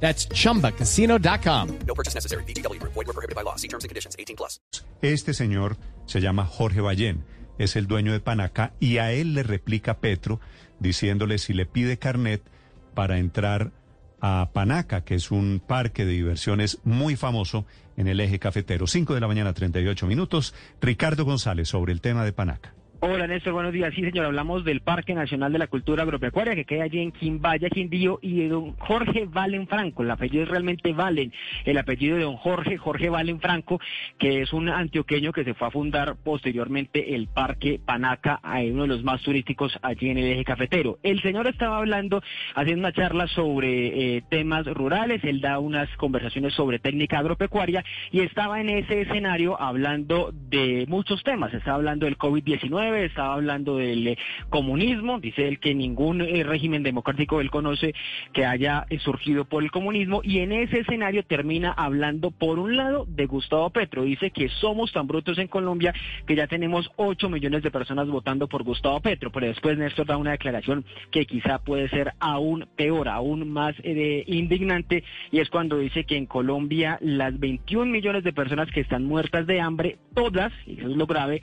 That's chumbacasino.com. No purchase necessary. BGW. Void were prohibited by law. See terms and conditions. 18 plus. Este señor se llama Jorge Ballén, es el dueño de Panaca y a él le replica Petro diciéndole si le pide carnet para entrar a Panaca, que es un parque de diversiones muy famoso en el eje cafetero. 5 de la mañana, 38 minutos. Ricardo González sobre el tema de Panaca. Hola Néstor, buenos días. Sí, señor, hablamos del Parque Nacional de la Cultura Agropecuaria que queda allí en Quimbaya, Quindío, y de don Jorge Valen Franco. El apellido es realmente Valen. El apellido de don Jorge, Jorge Valen Franco, que es un antioqueño que se fue a fundar posteriormente el Parque Panaca, uno de los más turísticos allí en el eje cafetero. El señor estaba hablando, haciendo una charla sobre eh, temas rurales, él da unas conversaciones sobre técnica agropecuaria y estaba en ese escenario hablando de muchos temas. Estaba hablando del COVID-19 estaba hablando del eh, comunismo, dice él que ningún eh, régimen democrático él conoce que haya eh, surgido por el comunismo y en ese escenario termina hablando por un lado de Gustavo Petro, dice que somos tan brutos en Colombia que ya tenemos 8 millones de personas votando por Gustavo Petro, pero después Néstor da una declaración que quizá puede ser aún peor, aún más indignante y es cuando dice que en Colombia las 21 millones de personas que están muertas de hambre, todas, y eso es lo grave,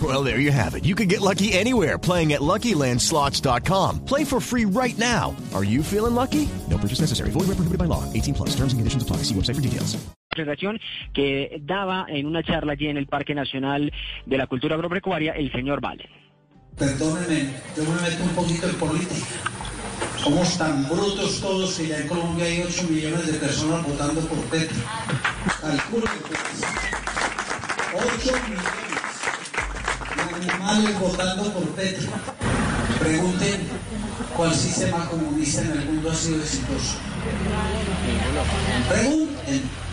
Well, there you have it. You can get lucky anywhere playing at LuckyLandSlots.com. Play for free right now. Are you feeling lucky? No purchase necessary. Void where prohibited by law. 18 plus. Terms and conditions apply. See website for details. que daba en una charla allí en el Parque Nacional de la Cultura Agropecuaria el señor Vale. Perdónenme, yo me meto un poquito en política. Somos tan brutos todos que ya en Colombia hay 8 millones de personas votando por Petro. Calculo que 8 millones animales votando por Petro. Pregunten cuál sistema comunista en el mundo ha sido exitoso. Pregunten.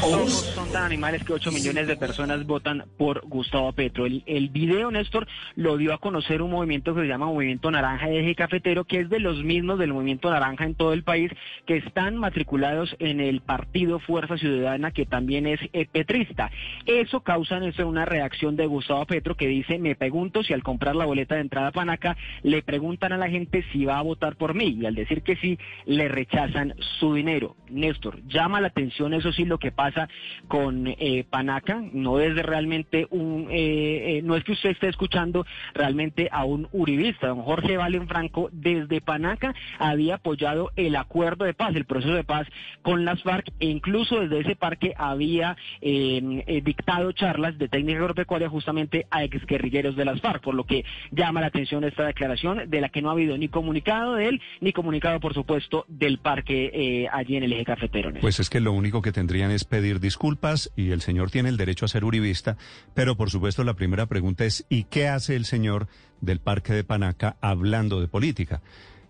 Son tan animales que 8 millones de personas votan por Gustavo Petro. El, el, video, Néstor, lo dio a conocer un movimiento que se llama Movimiento Naranja de Eje Cafetero, que es de los mismos del Movimiento Naranja en todo el país, que están matriculados en el partido Fuerza Ciudadana, que también es eh, petrista. Eso causa, Néstor, una reacción de Gustavo Petro que dice, me pregunto si al comprar la boleta de entrada a Panaca, le preguntan a la gente si va a votar por mí, y al decir que sí, le rechazan su dinero. Néstor, llama la atención, eso sí, lo que pasa pasa con eh, Panaca, no es realmente un, eh, eh, no es que usted esté escuchando realmente a un uribista, don Jorge Valen Franco desde Panaca había apoyado el acuerdo de paz, el proceso de paz con las FARC e incluso desde ese parque había dictado charlas de técnica agropecuaria justamente a exguerrilleros de las FARC, por lo que llama la atención esta declaración de la que no ha habido ni comunicado de él, ni comunicado por supuesto del parque allí en el eje cafetero. Pues es que lo único que tendrían es pedir disculpas y el señor tiene el derecho a ser uribista, pero por supuesto la primera pregunta es ¿y qué hace el señor del Parque de Panaca hablando de política?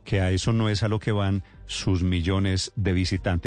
Que a eso no es a lo que van sus millones de visitantes.